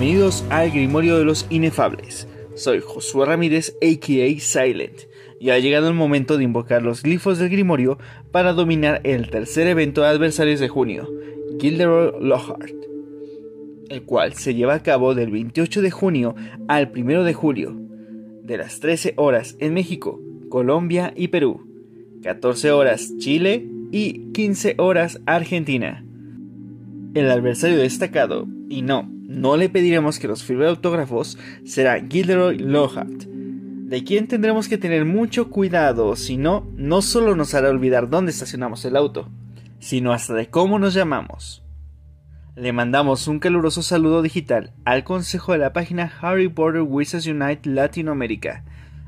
Bienvenidos al Grimorio de los Inefables. Soy Josué Ramírez, aka Silent, y ha llegado el momento de invocar los glifos del Grimorio para dominar el tercer evento de adversarios de junio, Gilderoy Lockhart, el cual se lleva a cabo del 28 de junio al 1 de julio, de las 13 horas en México, Colombia y Perú, 14 horas Chile y 15 horas Argentina. El adversario destacado, y no, no le pediremos que nos firme autógrafos, será Gilderoy Lockhart, de quien tendremos que tener mucho cuidado, si no, no solo nos hará olvidar dónde estacionamos el auto, sino hasta de cómo nos llamamos. Le mandamos un caluroso saludo digital al consejo de la página Harry Potter Wizards Unite Latinoamérica,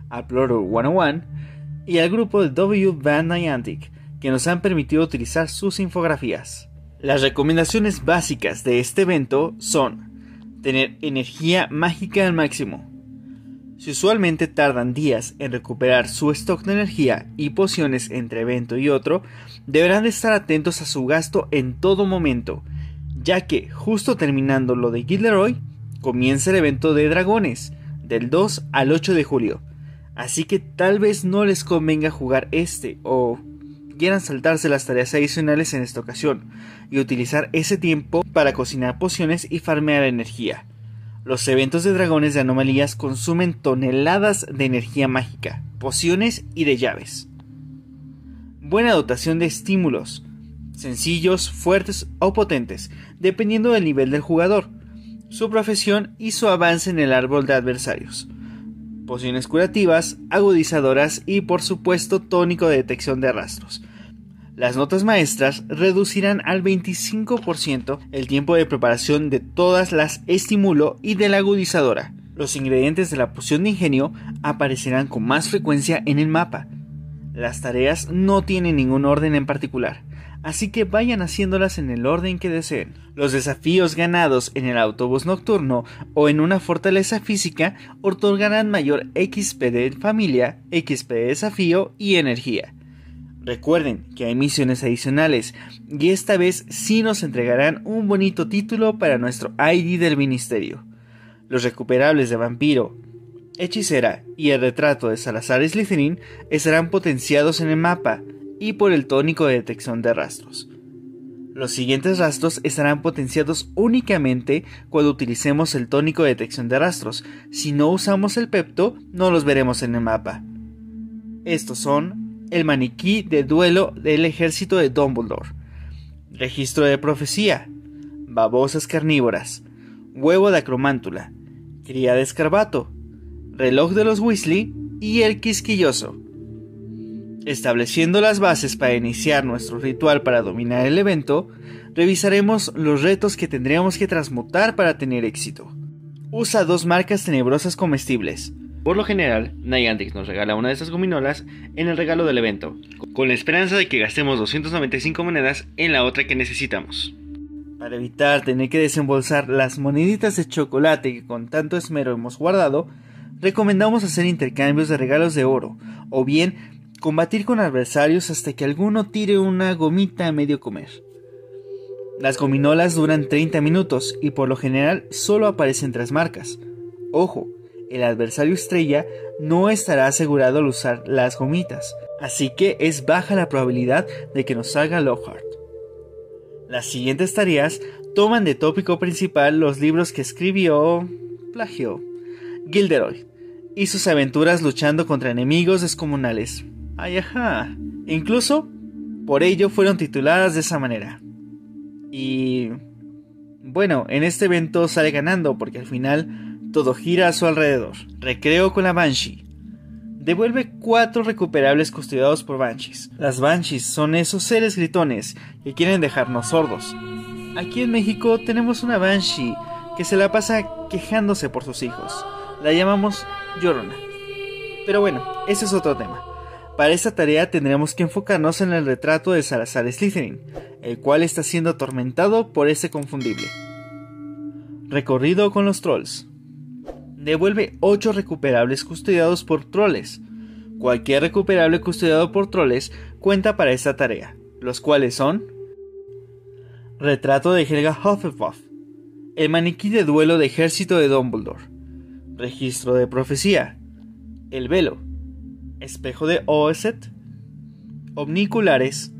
a Plotter 101 y al grupo de W Band Niantic, que nos han permitido utilizar sus infografías. Las recomendaciones básicas de este evento son tener energía mágica al máximo. Si usualmente tardan días en recuperar su stock de energía y pociones entre evento y otro, deberán de estar atentos a su gasto en todo momento, ya que justo terminando lo de Gilderoy, comienza el evento de dragones, del 2 al 8 de julio. Así que tal vez no les convenga jugar este o quieran saltarse las tareas adicionales en esta ocasión y utilizar ese tiempo para cocinar pociones y farmear energía. Los eventos de dragones de anomalías consumen toneladas de energía mágica, pociones y de llaves. Buena dotación de estímulos, sencillos, fuertes o potentes, dependiendo del nivel del jugador, su profesión y su avance en el árbol de adversarios. Pociones curativas, agudizadoras y por supuesto tónico de detección de rastros, las notas maestras reducirán al 25% el tiempo de preparación de todas las estimulo y de la agudizadora. Los ingredientes de la poción de ingenio aparecerán con más frecuencia en el mapa. Las tareas no tienen ningún orden en particular, así que vayan haciéndolas en el orden que deseen. Los desafíos ganados en el autobús nocturno o en una fortaleza física otorgarán mayor XP de familia, XP de desafío y energía. Recuerden que hay misiones adicionales y esta vez sí nos entregarán un bonito título para nuestro ID del ministerio. Los recuperables de vampiro, hechicera y el retrato de Salazar Slytherin estarán potenciados en el mapa y por el tónico de detección de rastros. Los siguientes rastros estarán potenciados únicamente cuando utilicemos el tónico de detección de rastros. Si no usamos el pepto, no los veremos en el mapa. Estos son el maniquí de duelo del ejército de Dumbledore, registro de profecía, babosas carnívoras, huevo de acromántula, cría de escarbato, reloj de los Weasley y el quisquilloso. Estableciendo las bases para iniciar nuestro ritual para dominar el evento, revisaremos los retos que tendríamos que transmutar para tener éxito. Usa dos marcas tenebrosas comestibles, por lo general, Niantic nos regala una de esas gominolas en el regalo del evento, con la esperanza de que gastemos 295 monedas en la otra que necesitamos. Para evitar tener que desembolsar las moneditas de chocolate que con tanto esmero hemos guardado, recomendamos hacer intercambios de regalos de oro, o bien combatir con adversarios hasta que alguno tire una gomita a medio comer. Las gominolas duran 30 minutos y por lo general solo aparecen tres marcas. Ojo, el adversario estrella no estará asegurado al usar las gomitas, así que es baja la probabilidad de que nos salga Lockhart. Las siguientes tareas toman de tópico principal los libros que escribió, plagio, Gilderoy, y sus aventuras luchando contra enemigos descomunales. Ay, ajá. Incluso, por ello fueron tituladas de esa manera. Y... Bueno, en este evento sale ganando porque al final todo gira a su alrededor. Recreo con la Banshee. Devuelve cuatro recuperables custodiados por Banshees. Las Banshees son esos seres gritones que quieren dejarnos sordos. Aquí en México tenemos una Banshee que se la pasa quejándose por sus hijos. La llamamos Llorona. Pero bueno, ese es otro tema. Para esta tarea tendremos que enfocarnos en el retrato de Salazar Slytherin, el cual está siendo atormentado por ese confundible. Recorrido con los trolls devuelve 8 recuperables custodiados por troles. Cualquier recuperable custodiado por troles cuenta para esta tarea, los cuales son Retrato de Helga Hufflepuff, el maniquí de duelo de ejército de Dumbledore, registro de profecía, el velo, espejo de Oeset, omniculares,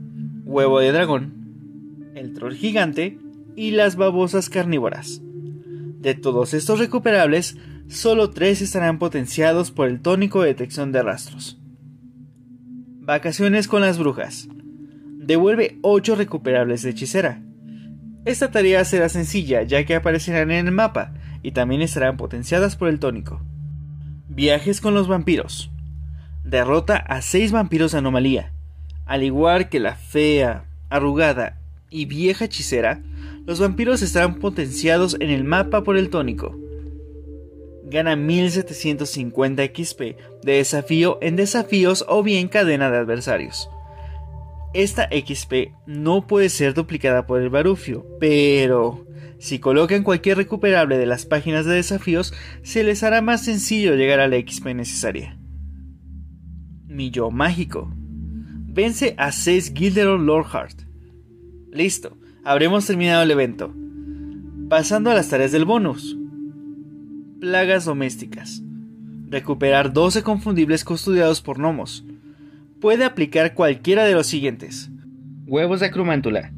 huevo de dragón, el troll gigante y las babosas carnívoras. De todos estos recuperables, solo tres estarán potenciados por el tónico de detección de rastros. Vacaciones con las brujas. Devuelve 8 recuperables de hechicera. Esta tarea será sencilla ya que aparecerán en el mapa y también estarán potenciadas por el tónico. Viajes con los vampiros. Derrota a 6 vampiros de anomalía. Al igual que la fea, arrugada y vieja hechicera, los vampiros estarán potenciados en el mapa por el tónico. Gana 1750 XP de desafío en desafíos o bien cadena de adversarios. Esta XP no puede ser duplicada por el Barufio, pero si colocan cualquier recuperable de las páginas de desafíos, se les hará más sencillo llegar a la XP necesaria. Mi mágico. Vence a 6 Gilderoy Lordheart. Listo, habremos terminado el evento. Pasando a las tareas del bonus. Plagas domésticas. Recuperar 12 confundibles custodiados por gnomos. Puede aplicar cualquiera de los siguientes. Huevos de acromántula.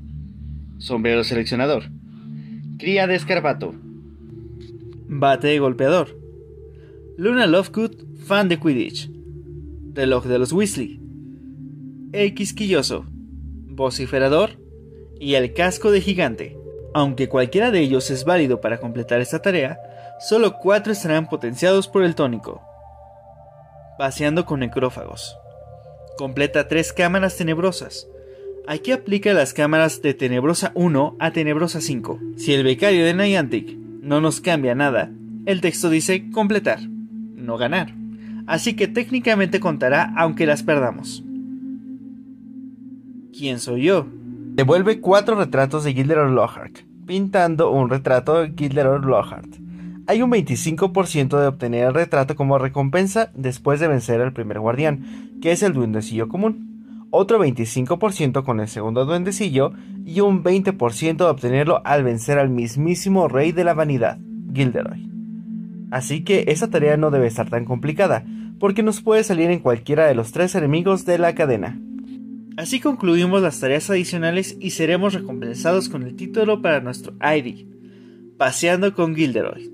Sombrero seleccionador. Cría de escarbato. Bate de golpeador. Luna Lovegood, fan de Quidditch. Reloj de los Weasley. El quisquilloso. Vociferador y el casco de gigante. Aunque cualquiera de ellos es válido para completar esta tarea, solo cuatro estarán potenciados por el tónico. Paseando con necrófagos. Completa tres cámaras tenebrosas. Aquí aplica las cámaras de Tenebrosa 1 a Tenebrosa 5. Si el becario de Niantic no nos cambia nada, el texto dice completar, no ganar. Así que técnicamente contará aunque las perdamos. ¿Quién soy yo? Devuelve cuatro retratos de Gilderoy Lockhart, pintando un retrato de Gilderoy Lockhart. Hay un 25% de obtener el retrato como recompensa después de vencer al primer guardián, que es el duendecillo común. Otro 25% con el segundo duendecillo y un 20% de obtenerlo al vencer al mismísimo rey de la vanidad, Gilderoy. Así que esa tarea no debe estar tan complicada, porque nos puede salir en cualquiera de los tres enemigos de la cadena. Así concluimos las tareas adicionales y seremos recompensados con el título para nuestro ID, Paseando con Gilderoy.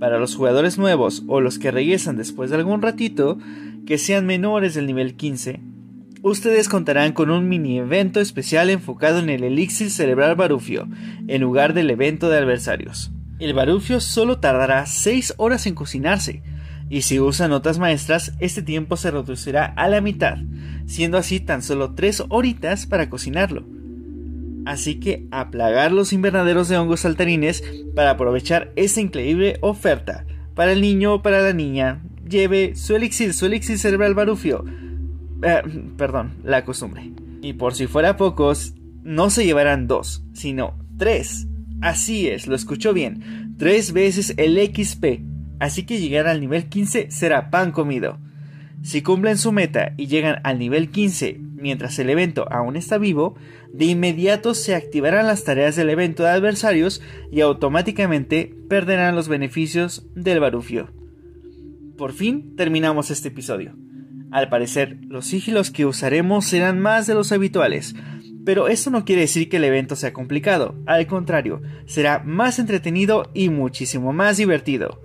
Para los jugadores nuevos o los que regresan después de algún ratito, que sean menores del nivel 15, ustedes contarán con un mini evento especial enfocado en el elixir cerebral Barufio, en lugar del evento de adversarios. El Barufio solo tardará 6 horas en cocinarse, y si usan notas maestras, este tiempo se reducirá a la mitad, siendo así tan solo 3 horitas para cocinarlo. Así que a plagar los invernaderos de hongos saltarines para aprovechar esta increíble oferta. Para el niño o para la niña, lleve su elixir, su elixir cerebral barufio. Eh, perdón, la costumbre. Y por si fuera pocos, no se llevarán dos, sino tres. Así es, lo escuchó bien. Tres veces el XP. Así que llegar al nivel 15 será pan comido. Si cumplen su meta y llegan al nivel 15 mientras el evento aún está vivo, de inmediato se activarán las tareas del evento de adversarios y automáticamente perderán los beneficios del barufio. Por fin terminamos este episodio. Al parecer, los sigilos que usaremos serán más de los habituales, pero esto no quiere decir que el evento sea complicado, al contrario, será más entretenido y muchísimo más divertido.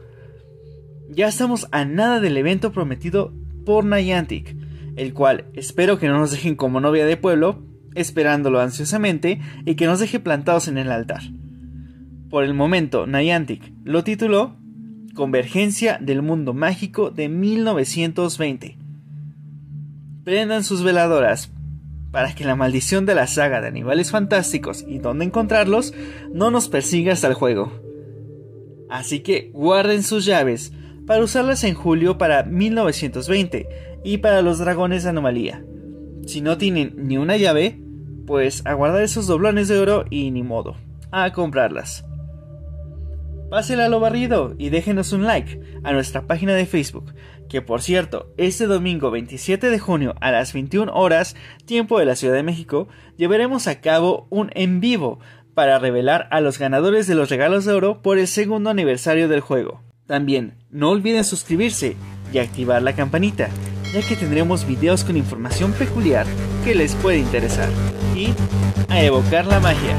Ya estamos a nada del evento prometido por Niantic, el cual espero que no nos dejen como novia de pueblo, esperándolo ansiosamente y que nos deje plantados en el altar. Por el momento, Niantic lo tituló Convergencia del Mundo Mágico de 1920. Prendan sus veladoras para que la maldición de la saga de animales fantásticos y dónde encontrarlos no nos persiga hasta el juego. Así que guarden sus llaves para usarlas en julio para 1920 y para los dragones de anomalía. Si no tienen ni una llave, pues a esos doblones de oro y ni modo, a comprarlas. Pásenla a lo barrido y déjenos un like a nuestra página de Facebook, que por cierto, este domingo 27 de junio a las 21 horas, tiempo de la Ciudad de México, llevaremos a cabo un en vivo para revelar a los ganadores de los regalos de oro por el segundo aniversario del juego. También no olviden suscribirse y activar la campanita, ya que tendremos videos con información peculiar que les puede interesar. Y a evocar la magia.